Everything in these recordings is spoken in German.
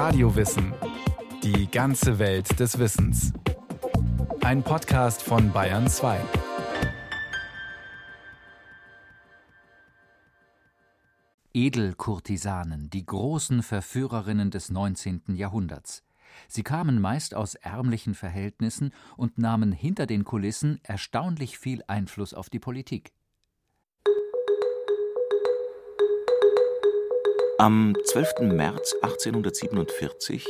Radiowissen. Die ganze Welt des Wissens. Ein Podcast von Bayern 2. Edelkurtisanen, die großen Verführerinnen des 19. Jahrhunderts. Sie kamen meist aus ärmlichen Verhältnissen und nahmen hinter den Kulissen erstaunlich viel Einfluss auf die Politik. Am 12. März 1847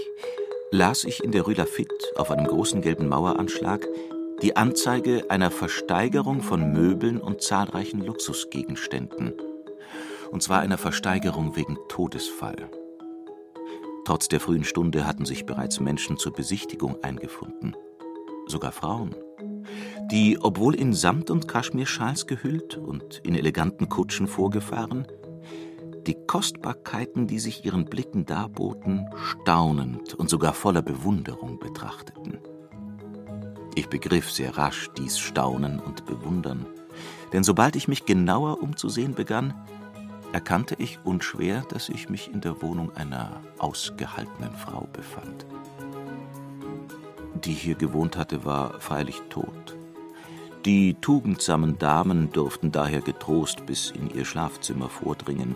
las ich in der Rue Lafitte auf einem großen gelben Maueranschlag die Anzeige einer Versteigerung von Möbeln und zahlreichen Luxusgegenständen. Und zwar einer Versteigerung wegen Todesfall. Trotz der frühen Stunde hatten sich bereits Menschen zur Besichtigung eingefunden. Sogar Frauen. Die, obwohl in Samt- und Kaschmirschals gehüllt und in eleganten Kutschen vorgefahren, die Kostbarkeiten, die sich ihren Blicken darboten, staunend und sogar voller Bewunderung betrachteten. Ich begriff sehr rasch dies Staunen und Bewundern, denn sobald ich mich genauer umzusehen begann, erkannte ich unschwer, dass ich mich in der Wohnung einer ausgehaltenen Frau befand. Die hier gewohnt hatte, war freilich tot. Die tugendsamen Damen durften daher getrost bis in ihr Schlafzimmer vordringen,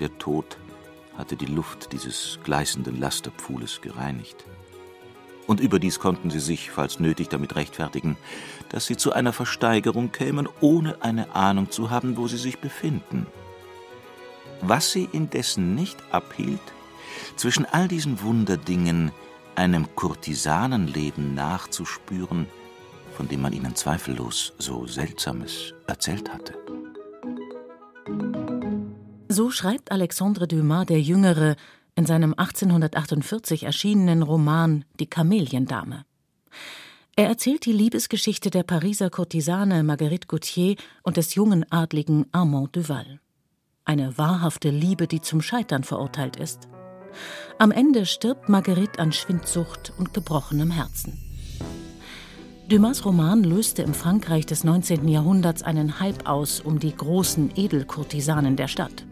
der Tod hatte die Luft dieses gleißenden Lasterpfuhles gereinigt. Und überdies konnten sie sich, falls nötig, damit rechtfertigen, dass sie zu einer Versteigerung kämen, ohne eine Ahnung zu haben, wo sie sich befinden. Was sie indessen nicht abhielt, zwischen all diesen Wunderdingen einem Kurtisanenleben nachzuspüren, von dem man ihnen zweifellos so Seltsames erzählt hatte. So schreibt Alexandre Dumas der Jüngere in seinem 1848 erschienenen Roman Die Kameliendame. Er erzählt die Liebesgeschichte der Pariser Kurtisane Marguerite Gauthier und des jungen Adligen Armand Duval. Eine wahrhafte Liebe, die zum Scheitern verurteilt ist. Am Ende stirbt Marguerite an Schwindsucht und gebrochenem Herzen. Dumas Roman löste im Frankreich des 19. Jahrhunderts einen Hype aus um die großen Edelkurtisanen der Stadt.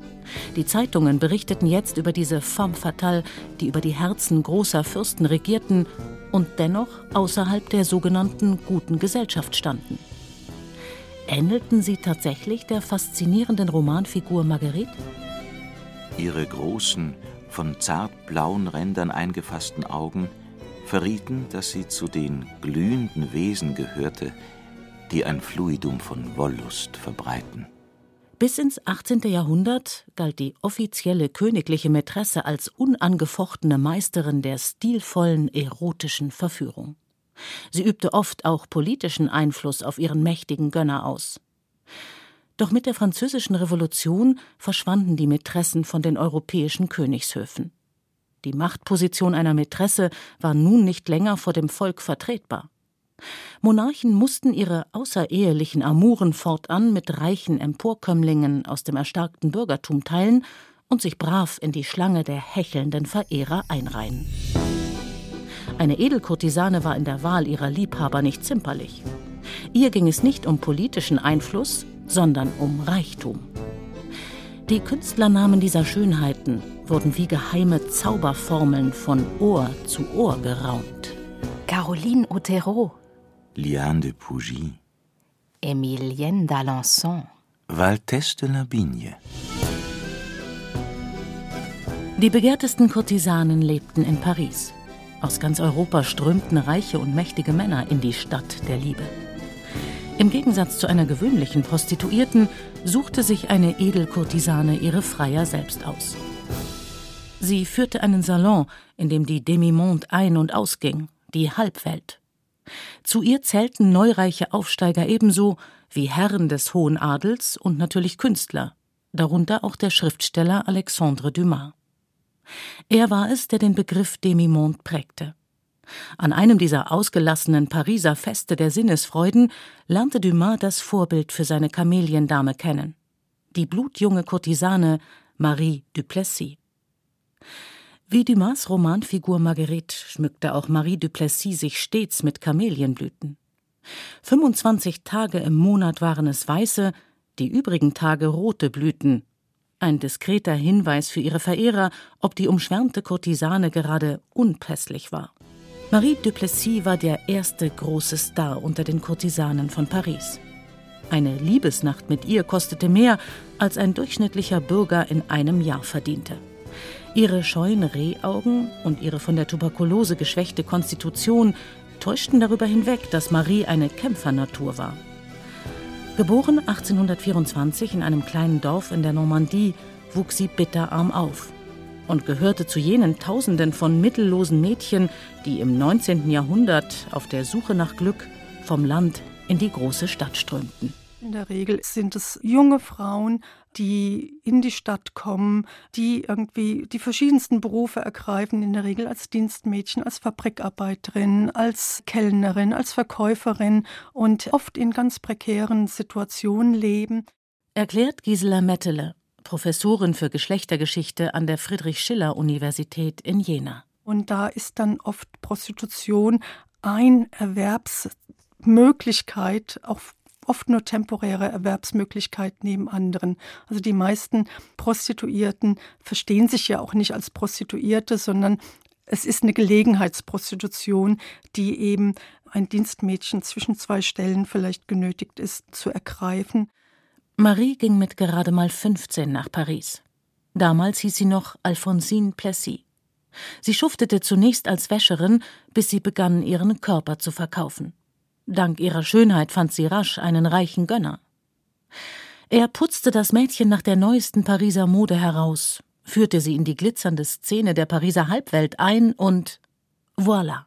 Die Zeitungen berichteten jetzt über diese femme fatale, die über die Herzen großer Fürsten regierten und dennoch außerhalb der sogenannten guten Gesellschaft standen. Ähnelten sie tatsächlich der faszinierenden Romanfigur Marguerite? Ihre großen, von zart blauen Rändern eingefassten Augen verrieten, dass sie zu den glühenden Wesen gehörte, die ein Fluidum von Wollust verbreiten. Bis ins 18. Jahrhundert galt die offizielle königliche Mätresse als unangefochtene Meisterin der stilvollen erotischen Verführung. Sie übte oft auch politischen Einfluss auf ihren mächtigen Gönner aus. Doch mit der Französischen Revolution verschwanden die Mätressen von den europäischen Königshöfen. Die Machtposition einer Mätresse war nun nicht länger vor dem Volk vertretbar. Monarchen mussten ihre außerehelichen Amuren fortan mit reichen Emporkömmlingen aus dem erstarkten Bürgertum teilen und sich brav in die Schlange der hechelnden Verehrer einreihen. Eine Edelkurtisane war in der Wahl ihrer Liebhaber nicht zimperlich. Ihr ging es nicht um politischen Einfluss, sondern um Reichtum. Die Künstlernamen dieser Schönheiten wurden wie geheime Zauberformeln von Ohr zu Ohr geraunt. Caroline Otero, Liane de Pougy, Emilienne d'Alençon, Valtesse de la Bigne. Die begehrtesten Kurtisanen lebten in Paris. Aus ganz Europa strömten reiche und mächtige Männer in die Stadt der Liebe. Im Gegensatz zu einer gewöhnlichen Prostituierten suchte sich eine Edelkurtisane ihre Freier selbst aus. Sie führte einen Salon, in dem die Demimonde ein- und ausging, die Halbwelt. Zu ihr zählten neureiche Aufsteiger ebenso wie Herren des hohen Adels und natürlich Künstler, darunter auch der Schriftsteller Alexandre Dumas. Er war es, der den Begriff Demimonde prägte. An einem dieser ausgelassenen Pariser Feste der Sinnesfreuden lernte Dumas das Vorbild für seine Kameliendame kennen, die blutjunge Kurtisane Marie Duplessis. Wie Dumas Romanfigur Marguerite schmückte auch Marie Duplessis sich stets mit Kamelienblüten. 25 Tage im Monat waren es weiße, die übrigen Tage rote Blüten. Ein diskreter Hinweis für ihre Verehrer, ob die umschwärmte Kurtisane gerade unpässlich war. Marie Duplessis war der erste große Star unter den Kurtisanen von Paris. Eine Liebesnacht mit ihr kostete mehr, als ein durchschnittlicher Bürger in einem Jahr verdiente. Ihre scheuen Rehaugen und ihre von der Tuberkulose geschwächte Konstitution täuschten darüber hinweg, dass Marie eine Kämpfernatur war. Geboren 1824 in einem kleinen Dorf in der Normandie, wuchs sie bitterarm auf und gehörte zu jenen Tausenden von mittellosen Mädchen, die im 19. Jahrhundert auf der Suche nach Glück vom Land in die große Stadt strömten. In der Regel sind es junge Frauen, die in die Stadt kommen, die irgendwie die verschiedensten Berufe ergreifen, in der Regel als Dienstmädchen, als Fabrikarbeiterin, als Kellnerin, als Verkäuferin und oft in ganz prekären Situationen leben. Erklärt Gisela Mettele, Professorin für Geschlechtergeschichte an der Friedrich-Schiller-Universität in Jena. Und da ist dann oft Prostitution ein Erwerbsmöglichkeit, auch oft nur temporäre Erwerbsmöglichkeit neben anderen. Also die meisten Prostituierten verstehen sich ja auch nicht als Prostituierte, sondern es ist eine Gelegenheitsprostitution, die eben ein Dienstmädchen zwischen zwei Stellen vielleicht genötigt ist zu ergreifen. Marie ging mit gerade mal 15 nach Paris. Damals hieß sie noch Alphonsine Plessis. Sie schuftete zunächst als Wäscherin, bis sie begann, ihren Körper zu verkaufen. Dank ihrer Schönheit fand sie rasch einen reichen Gönner. Er putzte das Mädchen nach der neuesten Pariser Mode heraus, führte sie in die glitzernde Szene der Pariser Halbwelt ein und voilà.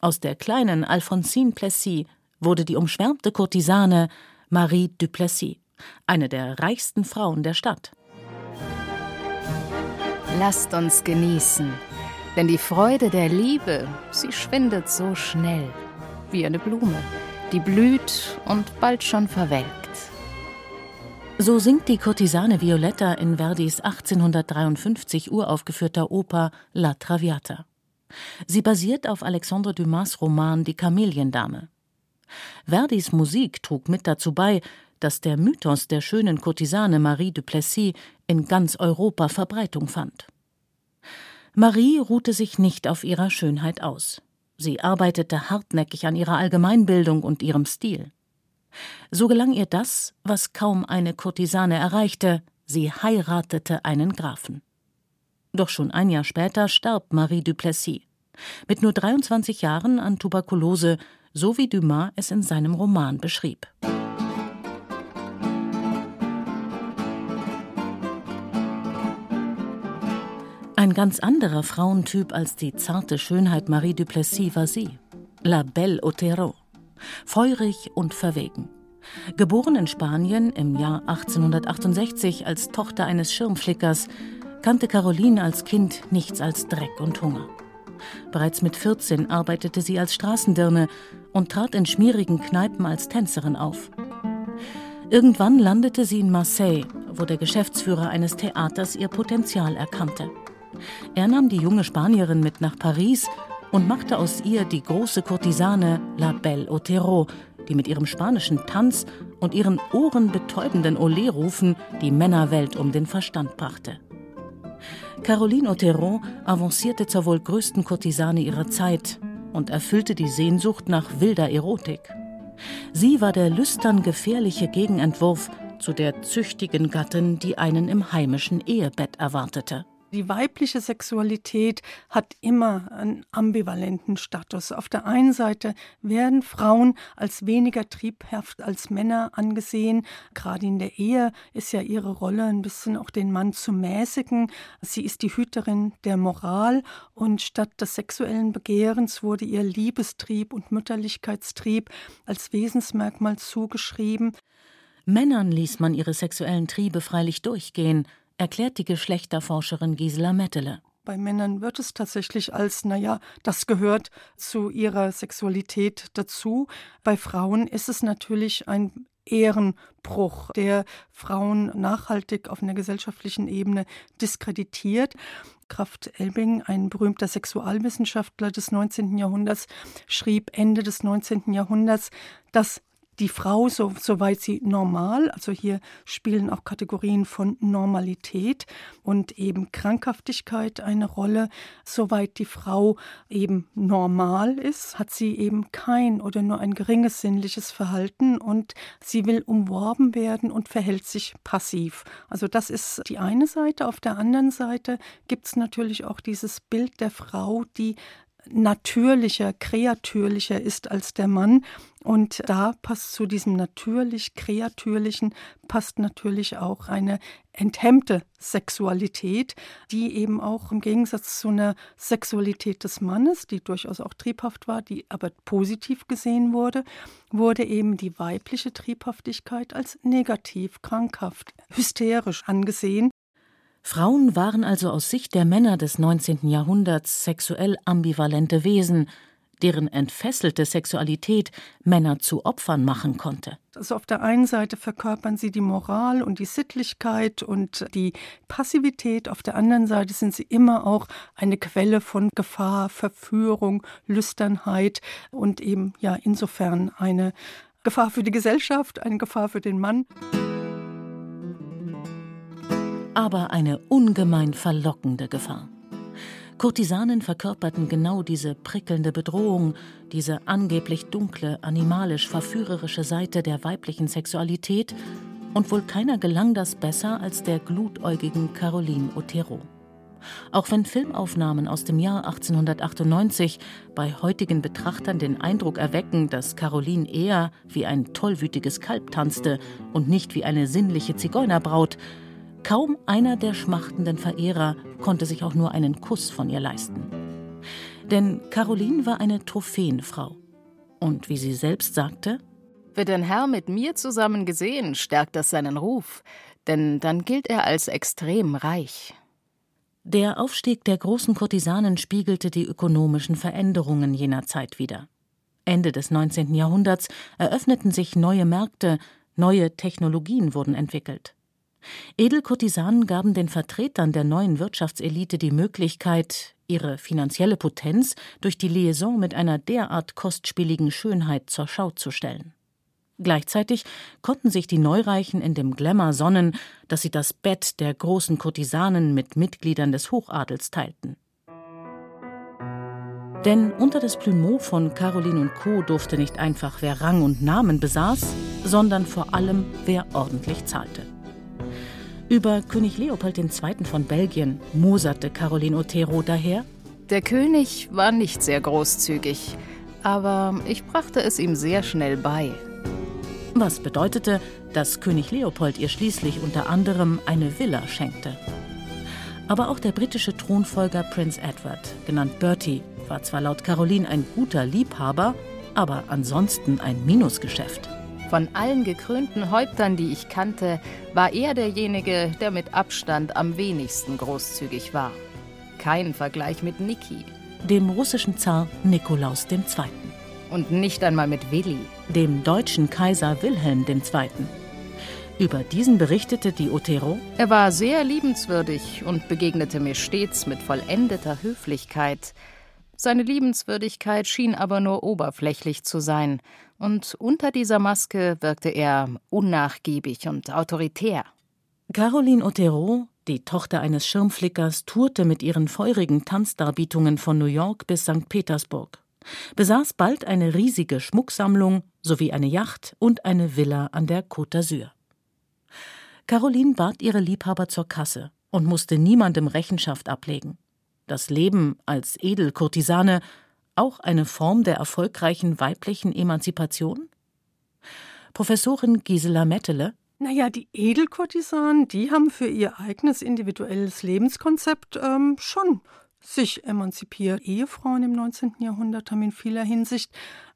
Aus der kleinen Alphonsine Plessis wurde die umschwärmte Kurtisane Marie Duplessis eine der reichsten Frauen der Stadt. Lasst uns genießen, denn die Freude der Liebe, sie schwindet so schnell, wie eine Blume, die blüht und bald schon verwelkt. So singt die Kurtisane Violetta in Verdis 1853 uraufgeführter Oper La Traviata. Sie basiert auf Alexandre Dumas Roman Die Kameliendame. Verdis Musik trug mit dazu bei, dass der Mythos der schönen Kurtisane Marie de Plessis in ganz Europa Verbreitung fand. Marie ruhte sich nicht auf ihrer Schönheit aus. Sie arbeitete hartnäckig an ihrer Allgemeinbildung und ihrem Stil. So gelang ihr das, was kaum eine Kurtisane erreichte, sie heiratete einen Grafen. Doch schon ein Jahr später starb Marie Duplessis, mit nur 23 Jahren an Tuberkulose, so wie Dumas es in seinem Roman beschrieb. Ein ganz anderer Frauentyp als die zarte Schönheit Marie Duplessis war sie, La Belle Otero, feurig und verwegen. Geboren in Spanien im Jahr 1868 als Tochter eines Schirmflickers, kannte Caroline als Kind nichts als Dreck und Hunger. Bereits mit 14 arbeitete sie als Straßendirne und trat in schmierigen Kneipen als Tänzerin auf. Irgendwann landete sie in Marseille, wo der Geschäftsführer eines Theaters ihr Potenzial erkannte. Er nahm die junge Spanierin mit nach Paris und machte aus ihr die große Kurtisane La Belle Otero, die mit ihrem spanischen Tanz und ihren ohrenbetäubenden Olé-Rufen die Männerwelt um den Verstand brachte. Caroline Otero avancierte zur wohl größten Kurtisane ihrer Zeit und erfüllte die Sehnsucht nach wilder Erotik. Sie war der lüstern gefährliche Gegenentwurf zu der züchtigen Gattin, die einen im heimischen Ehebett erwartete. Die weibliche Sexualität hat immer einen ambivalenten Status. Auf der einen Seite werden Frauen als weniger triebhaft als Männer angesehen. Gerade in der Ehe ist ja ihre Rolle ein bisschen auch den Mann zu mäßigen. Sie ist die Hüterin der Moral und statt des sexuellen Begehrens wurde ihr Liebestrieb und Mütterlichkeitstrieb als Wesensmerkmal zugeschrieben. Männern ließ man ihre sexuellen Triebe freilich durchgehen, erklärt die Geschlechterforscherin Gisela Mettele. Bei Männern wird es tatsächlich als, naja, das gehört zu ihrer Sexualität dazu. Bei Frauen ist es natürlich ein Ehrenbruch, der Frauen nachhaltig auf einer gesellschaftlichen Ebene diskreditiert. Kraft Elbing, ein berühmter Sexualwissenschaftler des 19. Jahrhunderts, schrieb Ende des 19. Jahrhunderts, dass die Frau, so, soweit sie normal, also hier spielen auch Kategorien von Normalität und eben Krankhaftigkeit eine Rolle, soweit die Frau eben normal ist, hat sie eben kein oder nur ein geringes sinnliches Verhalten und sie will umworben werden und verhält sich passiv. Also das ist die eine Seite. Auf der anderen Seite gibt es natürlich auch dieses Bild der Frau, die natürlicher, kreatürlicher ist als der Mann. Und da passt zu diesem natürlich kreatürlichen passt natürlich auch eine enthemmte Sexualität, die eben auch im Gegensatz zu einer Sexualität des Mannes, die durchaus auch triebhaft war, die aber positiv gesehen wurde, wurde eben die weibliche Triebhaftigkeit als negativ, krankhaft, hysterisch angesehen. Frauen waren also aus Sicht der Männer des 19. Jahrhunderts sexuell ambivalente Wesen, deren entfesselte Sexualität Männer zu Opfern machen konnte. Also auf der einen Seite verkörpern sie die Moral und die Sittlichkeit und die Passivität, auf der anderen Seite sind sie immer auch eine Quelle von Gefahr, Verführung, Lüsternheit und eben ja insofern eine Gefahr für die Gesellschaft, eine Gefahr für den Mann aber eine ungemein verlockende Gefahr. Kurtisanen verkörperten genau diese prickelnde Bedrohung, diese angeblich dunkle, animalisch verführerische Seite der weiblichen Sexualität, und wohl keiner gelang das besser als der glutäugigen Caroline Otero. Auch wenn Filmaufnahmen aus dem Jahr 1898 bei heutigen Betrachtern den Eindruck erwecken, dass Caroline eher wie ein tollwütiges Kalb tanzte und nicht wie eine sinnliche Zigeunerbraut, Kaum einer der schmachtenden Verehrer konnte sich auch nur einen Kuss von ihr leisten. Denn Caroline war eine Trophäenfrau. Und wie sie selbst sagte, wird ein Herr mit mir zusammen gesehen, stärkt das seinen Ruf, denn dann gilt er als extrem reich. Der Aufstieg der großen Kurtisanen spiegelte die ökonomischen Veränderungen jener Zeit wider. Ende des 19. Jahrhunderts eröffneten sich neue Märkte, neue Technologien wurden entwickelt. Edelkurtisanen gaben den Vertretern der neuen Wirtschaftselite die Möglichkeit, ihre finanzielle Potenz durch die Liaison mit einer derart kostspieligen Schönheit zur Schau zu stellen. Gleichzeitig konnten sich die Neureichen in dem Glamour sonnen, dass sie das Bett der großen Kurtisanen mit Mitgliedern des Hochadels teilten. Denn unter das Plumeau von Caroline und Co. durfte nicht einfach wer Rang und Namen besaß, sondern vor allem wer ordentlich zahlte. Über König Leopold II. von Belgien moserte Caroline Otero daher. Der König war nicht sehr großzügig, aber ich brachte es ihm sehr schnell bei. Was bedeutete, dass König Leopold ihr schließlich unter anderem eine Villa schenkte. Aber auch der britische Thronfolger Prince Edward, genannt Bertie, war zwar laut Caroline ein guter Liebhaber, aber ansonsten ein Minusgeschäft. Von allen gekrönten Häuptern, die ich kannte, war er derjenige, der mit Abstand am wenigsten großzügig war. Kein Vergleich mit Niki. Dem russischen Zar Nikolaus II. Und nicht einmal mit Willi. Dem deutschen Kaiser Wilhelm II. Über diesen berichtete die Otero. Er war sehr liebenswürdig und begegnete mir stets mit vollendeter Höflichkeit. Seine Liebenswürdigkeit schien aber nur oberflächlich zu sein, und unter dieser Maske wirkte er unnachgiebig und autoritär. Caroline Otero, die Tochter eines Schirmflickers, tourte mit ihren feurigen Tanzdarbietungen von New York bis St. Petersburg, besaß bald eine riesige Schmucksammlung sowie eine Yacht und eine Villa an der Côte d'Azur. Caroline bat ihre Liebhaber zur Kasse und musste niemandem Rechenschaft ablegen das Leben als Edelkurtisane auch eine Form der erfolgreichen weiblichen Emanzipation? Professorin Gisela Mettele naja, die Edelkurtisanen, die haben für ihr eigenes individuelles Lebenskonzept ähm, schon sich emanzipiert. Ehefrauen im 19. Jahrhundert haben in vieler Hinsicht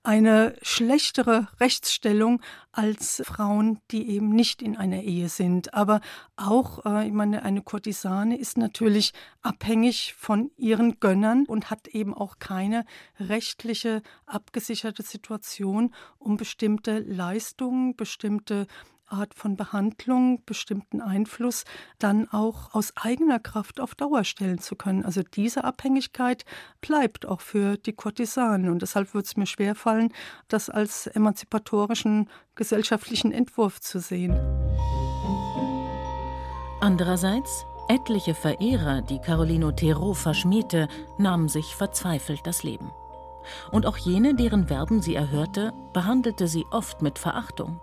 eine schlechtere Rechtsstellung als Frauen, die eben nicht in einer Ehe sind. Aber auch, äh, ich meine, eine Kurtisane ist natürlich abhängig von ihren Gönnern und hat eben auch keine rechtliche abgesicherte Situation, um bestimmte Leistungen, bestimmte Art von Behandlung, bestimmten Einfluss dann auch aus eigener Kraft auf Dauer stellen zu können. Also diese Abhängigkeit bleibt auch für die Kurtisanen. Und deshalb wird es mir schwerfallen, das als emanzipatorischen gesellschaftlichen Entwurf zu sehen. Andererseits, etliche Verehrer, die Carolino Thero verschmähte, nahmen sich verzweifelt das Leben. Und auch jene, deren Verben sie erhörte, behandelte sie oft mit Verachtung.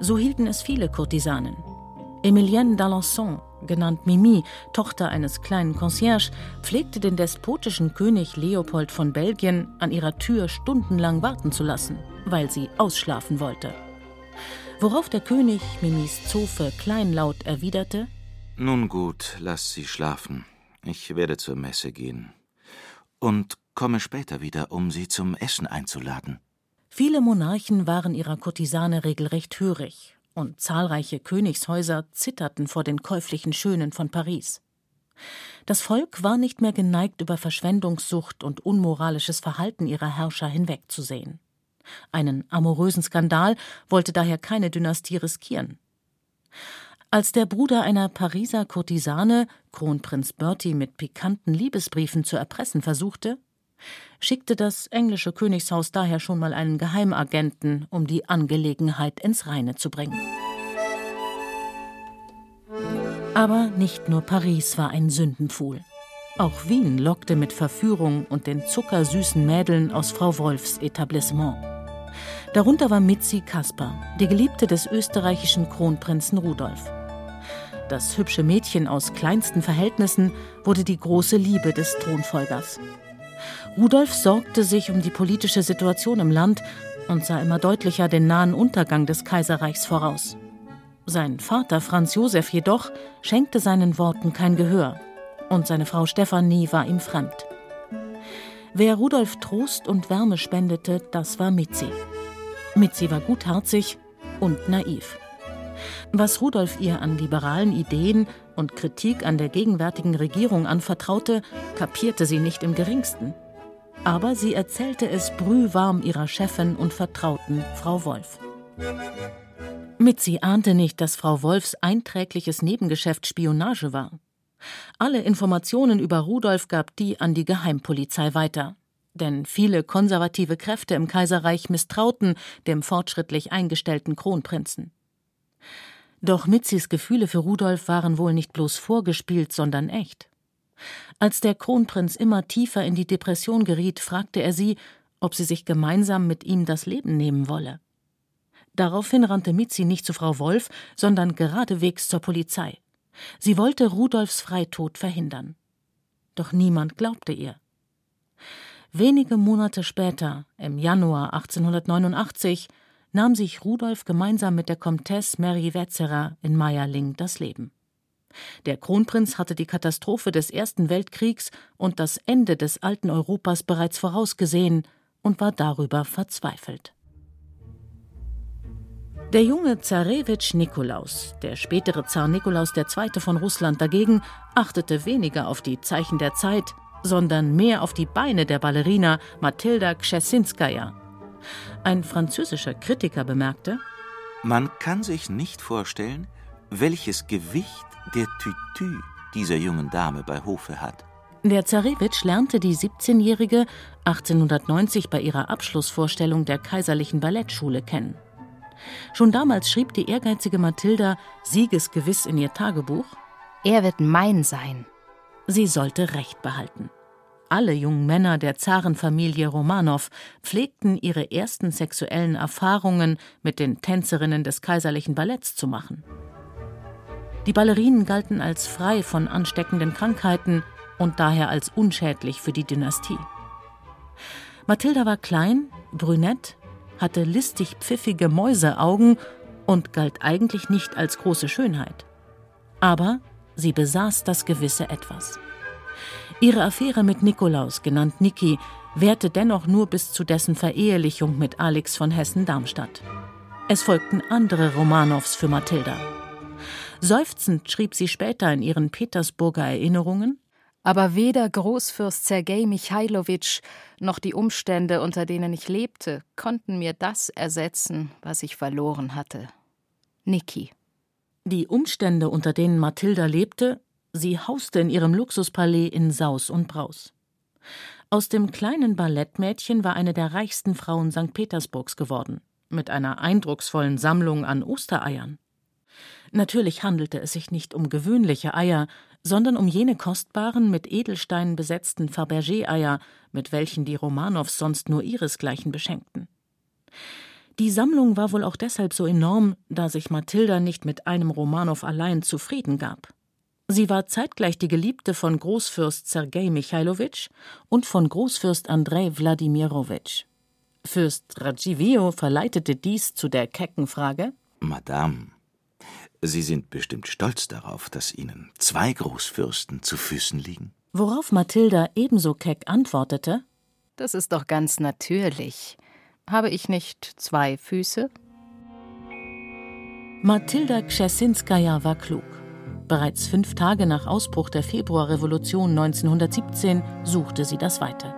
So hielten es viele Kurtisanen. Emilienne d'Alençon, genannt Mimi, Tochter eines kleinen Concierge, pflegte den despotischen König Leopold von Belgien an ihrer Tür stundenlang warten zu lassen, weil sie ausschlafen wollte. Worauf der König Mimis Zofe kleinlaut erwiderte: Nun gut, lass sie schlafen. Ich werde zur Messe gehen. Und komme später wieder, um sie zum Essen einzuladen. Viele Monarchen waren ihrer Kurtisane regelrecht hörig, und zahlreiche Königshäuser zitterten vor den käuflichen Schönen von Paris. Das Volk war nicht mehr geneigt, über Verschwendungssucht und unmoralisches Verhalten ihrer Herrscher hinwegzusehen. Einen amorösen Skandal wollte daher keine Dynastie riskieren. Als der Bruder einer Pariser Kurtisane Kronprinz Bertie mit pikanten Liebesbriefen zu erpressen versuchte, schickte das englische Königshaus daher schon mal einen Geheimagenten, um die Angelegenheit ins Reine zu bringen. Aber nicht nur Paris war ein Sündenpfuhl. Auch Wien lockte mit Verführung und den zuckersüßen Mädeln aus Frau Wolfs Etablissement. Darunter war Mitzi Kasper, die Geliebte des österreichischen Kronprinzen Rudolf. Das hübsche Mädchen aus kleinsten Verhältnissen wurde die große Liebe des Thronfolgers. Rudolf sorgte sich um die politische Situation im Land und sah immer deutlicher den nahen Untergang des Kaiserreichs voraus. Sein Vater Franz Josef jedoch schenkte seinen Worten kein Gehör, und seine Frau Stephanie war ihm fremd. Wer Rudolf Trost und Wärme spendete, das war Mitzi. Mitzi war gutherzig und naiv. Was Rudolf ihr an liberalen Ideen und Kritik an der gegenwärtigen Regierung anvertraute, kapierte sie nicht im geringsten. Aber sie erzählte es brühwarm ihrer Chefin und Vertrauten, Frau Wolf. Mitzi ahnte nicht, dass Frau Wolfs einträgliches Nebengeschäft Spionage war. Alle Informationen über Rudolf gab die an die Geheimpolizei weiter. Denn viele konservative Kräfte im Kaiserreich misstrauten dem fortschrittlich eingestellten Kronprinzen. Doch Mitzis Gefühle für Rudolf waren wohl nicht bloß vorgespielt, sondern echt. Als der Kronprinz immer tiefer in die Depression geriet, fragte er sie, ob sie sich gemeinsam mit ihm das Leben nehmen wolle. Daraufhin rannte Mitzi nicht zu Frau Wolf, sondern geradewegs zur Polizei. Sie wollte Rudolfs Freitod verhindern. Doch niemand glaubte ihr. Wenige Monate später, im Januar 1889, nahm sich Rudolf gemeinsam mit der Comtesse Mary Wetzerer in Meierling das Leben. Der Kronprinz hatte die Katastrophe des Ersten Weltkriegs und das Ende des alten Europas bereits vorausgesehen und war darüber verzweifelt. Der junge Zarewitsch Nikolaus, der spätere Zar Nikolaus II. von Russland dagegen, achtete weniger auf die Zeichen der Zeit, sondern mehr auf die Beine der Ballerina Matilda Kschesinskaja, ein französischer Kritiker bemerkte, man kann sich nicht vorstellen, welches Gewicht der Tütü dieser jungen Dame bei Hofe hat. Der Zarewitsch lernte die 17-Jährige 1890 bei ihrer Abschlussvorstellung der Kaiserlichen Ballettschule kennen. Schon damals schrieb die ehrgeizige Mathilda siegesgewiss in ihr Tagebuch: Er wird mein sein. Sie sollte Recht behalten. Alle jungen Männer der Zarenfamilie Romanow pflegten ihre ersten sexuellen Erfahrungen mit den Tänzerinnen des kaiserlichen Balletts zu machen. Die Ballerinen galten als frei von ansteckenden Krankheiten und daher als unschädlich für die Dynastie. Mathilda war klein, brünett, hatte listig pfiffige Mäuseaugen und galt eigentlich nicht als große Schönheit. Aber sie besaß das gewisse Etwas. Ihre Affäre mit Nikolaus, genannt Niki, währte dennoch nur bis zu dessen Verehelichung mit Alex von Hessen-Darmstadt. Es folgten andere Romanows für Mathilda. Seufzend schrieb sie später in ihren Petersburger Erinnerungen: Aber weder Großfürst Sergei Michailowitsch noch die Umstände, unter denen ich lebte, konnten mir das ersetzen, was ich verloren hatte. Niki. Die Umstände, unter denen Mathilda lebte, sie hauste in ihrem Luxuspalais in Saus und Braus. Aus dem kleinen Ballettmädchen war eine der reichsten Frauen St. Petersburgs geworden, mit einer eindrucksvollen Sammlung an Ostereiern. Natürlich handelte es sich nicht um gewöhnliche Eier, sondern um jene kostbaren, mit Edelsteinen besetzten Fabergé-Eier, mit welchen die Romanows sonst nur ihresgleichen beschenkten. Die Sammlung war wohl auch deshalb so enorm, da sich Mathilda nicht mit einem Romanow allein zufrieden gab. Sie war zeitgleich die Geliebte von Großfürst Sergei Michailowitsch und von Großfürst Andrei Wladimirowitsch. Fürst Radzivio verleitete dies zu der kecken Frage: Madame, Sie sind bestimmt stolz darauf, dass Ihnen zwei Großfürsten zu Füßen liegen. Worauf Mathilda ebenso keck antwortete: Das ist doch ganz natürlich. Habe ich nicht zwei Füße? Mathilda Kschesinskaja war klug. Bereits fünf Tage nach Ausbruch der Februarrevolution 1917 suchte sie das Weite.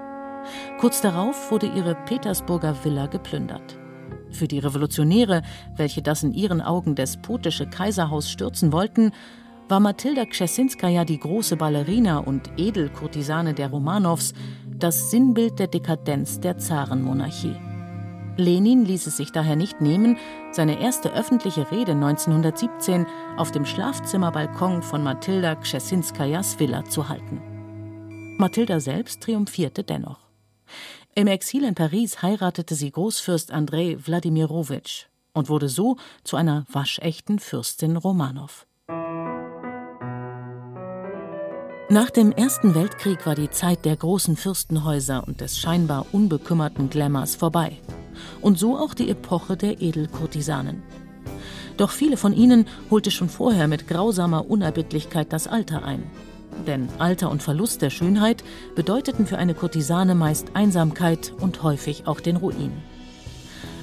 Kurz darauf wurde ihre Petersburger Villa geplündert. Für die Revolutionäre, welche das in ihren Augen despotische Kaiserhaus stürzen wollten, war Mathilda Kschesinskaja die große Ballerina und Edelkurtisane der Romanows, das Sinnbild der Dekadenz der Zarenmonarchie. Lenin ließ es sich daher nicht nehmen, seine erste öffentliche Rede 1917 auf dem Schlafzimmerbalkon von Mathilda Kschesinskajas Villa zu halten. Mathilda selbst triumphierte dennoch. Im Exil in Paris heiratete sie Großfürst Andrei Wladimirowitsch und wurde so zu einer waschechten Fürstin Romanow. Nach dem Ersten Weltkrieg war die Zeit der großen Fürstenhäuser und des scheinbar unbekümmerten Glamours vorbei. Und so auch die Epoche der Edelkurtisanen. Doch viele von ihnen holte schon vorher mit grausamer Unerbittlichkeit das Alter ein denn Alter und Verlust der Schönheit bedeuteten für eine Kurtisane meist Einsamkeit und häufig auch den Ruin.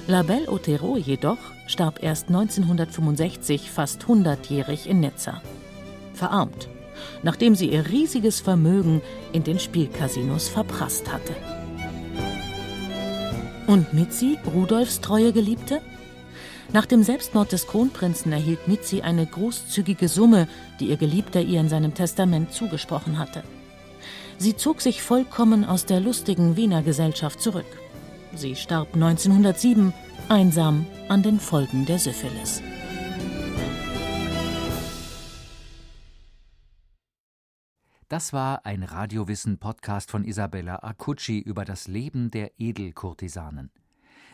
La Belle Otero jedoch starb erst 1965 fast hundertjährig in Nizza. Verarmt, nachdem sie ihr riesiges Vermögen in den Spielcasinos verprasst hatte. Und Mitzi, Rudolfs treue Geliebte? Nach dem Selbstmord des Kronprinzen erhielt Mitzi eine großzügige Summe, die ihr Geliebter ihr in seinem Testament zugesprochen hatte. Sie zog sich vollkommen aus der lustigen Wiener Gesellschaft zurück. Sie starb 1907 einsam an den Folgen der Syphilis. Das war ein Radiowissen-Podcast von Isabella Acucci über das Leben der Edelkurtisanen.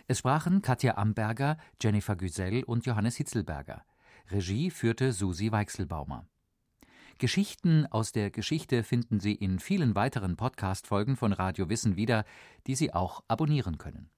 Es sprachen Katja Amberger, Jennifer Güsell und Johannes Hitzelberger. Regie führte Susi Weichselbaumer. Geschichten aus der Geschichte finden Sie in vielen weiteren Podcast-Folgen von Radio Wissen wieder, die Sie auch abonnieren können.